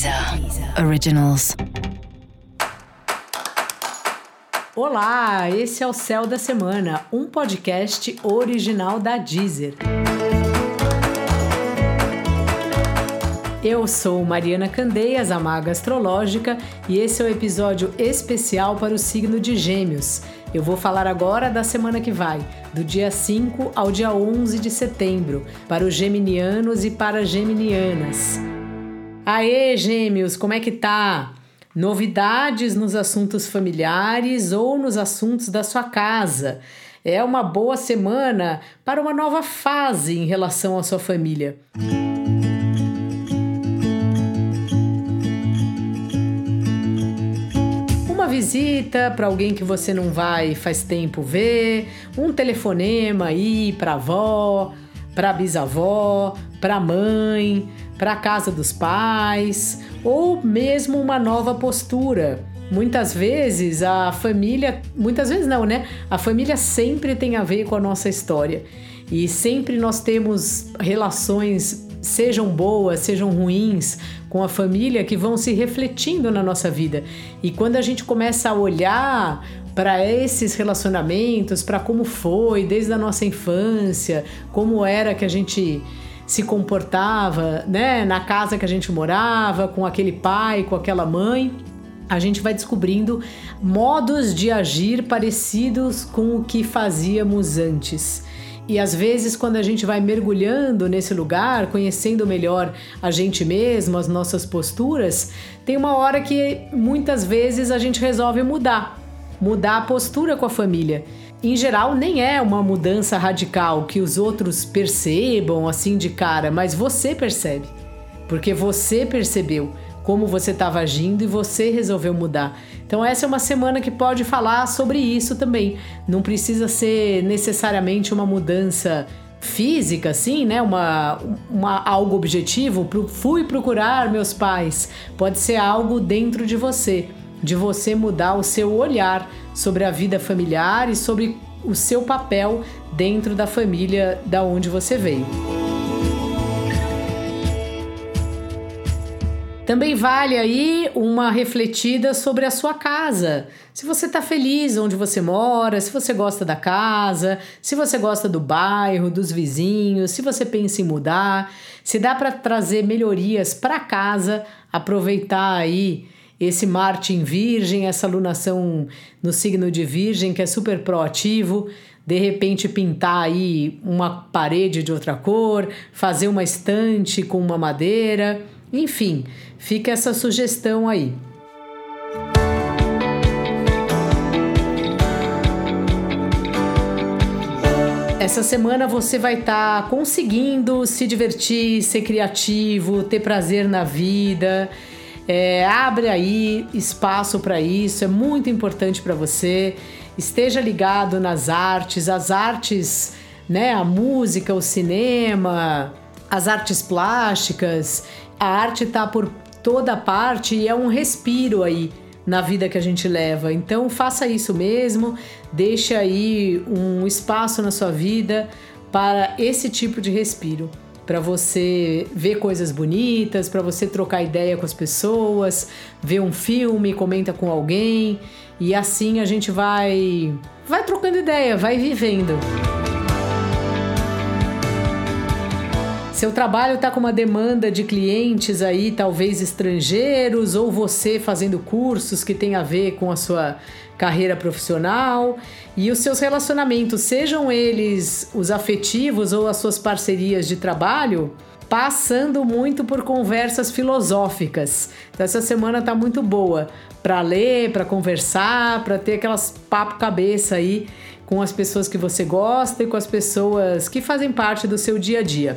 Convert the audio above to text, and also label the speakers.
Speaker 1: Deezer Originals.
Speaker 2: Olá, esse é o Céu da Semana, um podcast original da Deezer. Eu sou Mariana Candeias, a Maga Astrológica, e esse é o um episódio especial para o signo de Gêmeos. Eu vou falar agora da semana que vai, do dia 5 ao dia 11 de setembro, para os geminianos e para geminianas. Aê, Gêmeos, como é que tá? Novidades nos assuntos familiares ou nos assuntos da sua casa. É uma boa semana para uma nova fase em relação à sua família. Uma visita para alguém que você não vai faz tempo ver, um telefonema aí para avó, para bisavó, para mãe, para casa dos pais ou mesmo uma nova postura. Muitas vezes a família, muitas vezes não, né? A família sempre tem a ver com a nossa história e sempre nós temos relações, sejam boas, sejam ruins, com a família que vão se refletindo na nossa vida. E quando a gente começa a olhar para esses relacionamentos, para como foi desde a nossa infância, como era que a gente se comportava, né, na casa que a gente morava, com aquele pai, com aquela mãe, a gente vai descobrindo modos de agir parecidos com o que fazíamos antes. E às vezes, quando a gente vai mergulhando nesse lugar, conhecendo melhor a gente mesmo, as nossas posturas, tem uma hora que muitas vezes a gente resolve mudar. Mudar a postura com a família. Em geral, nem é uma mudança radical que os outros percebam assim de cara, mas você percebe. Porque você percebeu como você estava agindo e você resolveu mudar. Então, essa é uma semana que pode falar sobre isso também. Não precisa ser necessariamente uma mudança física, assim, né? Uma, uma algo objetivo. Fui procurar meus pais. Pode ser algo dentro de você de você mudar o seu olhar sobre a vida familiar e sobre o seu papel dentro da família da onde você veio. Também vale aí uma refletida sobre a sua casa. Se você está feliz onde você mora, se você gosta da casa, se você gosta do bairro, dos vizinhos, se você pensa em mudar, se dá para trazer melhorias para casa, aproveitar aí esse Marte em Virgem, essa lunação no signo de Virgem, que é super proativo, de repente pintar aí uma parede de outra cor, fazer uma estante com uma madeira, enfim, fica essa sugestão aí. Essa semana você vai estar tá conseguindo se divertir, ser criativo, ter prazer na vida. É, abre aí espaço para isso, é muito importante para você. Esteja ligado nas artes, as artes, né, a música, o cinema, as artes plásticas. A arte está por toda parte e é um respiro aí na vida que a gente leva. Então faça isso mesmo, deixe aí um espaço na sua vida para esse tipo de respiro para você ver coisas bonitas, para você trocar ideia com as pessoas, ver um filme, comenta com alguém e assim a gente vai vai trocando ideia, vai vivendo. Seu trabalho está com uma demanda de clientes aí, talvez estrangeiros, ou você fazendo cursos que tem a ver com a sua carreira profissional e os seus relacionamentos, sejam eles os afetivos ou as suas parcerias de trabalho, passando muito por conversas filosóficas. Então essa semana tá muito boa para ler, para conversar, para ter aquelas papo cabeça aí com as pessoas que você gosta e com as pessoas que fazem parte do seu dia a dia.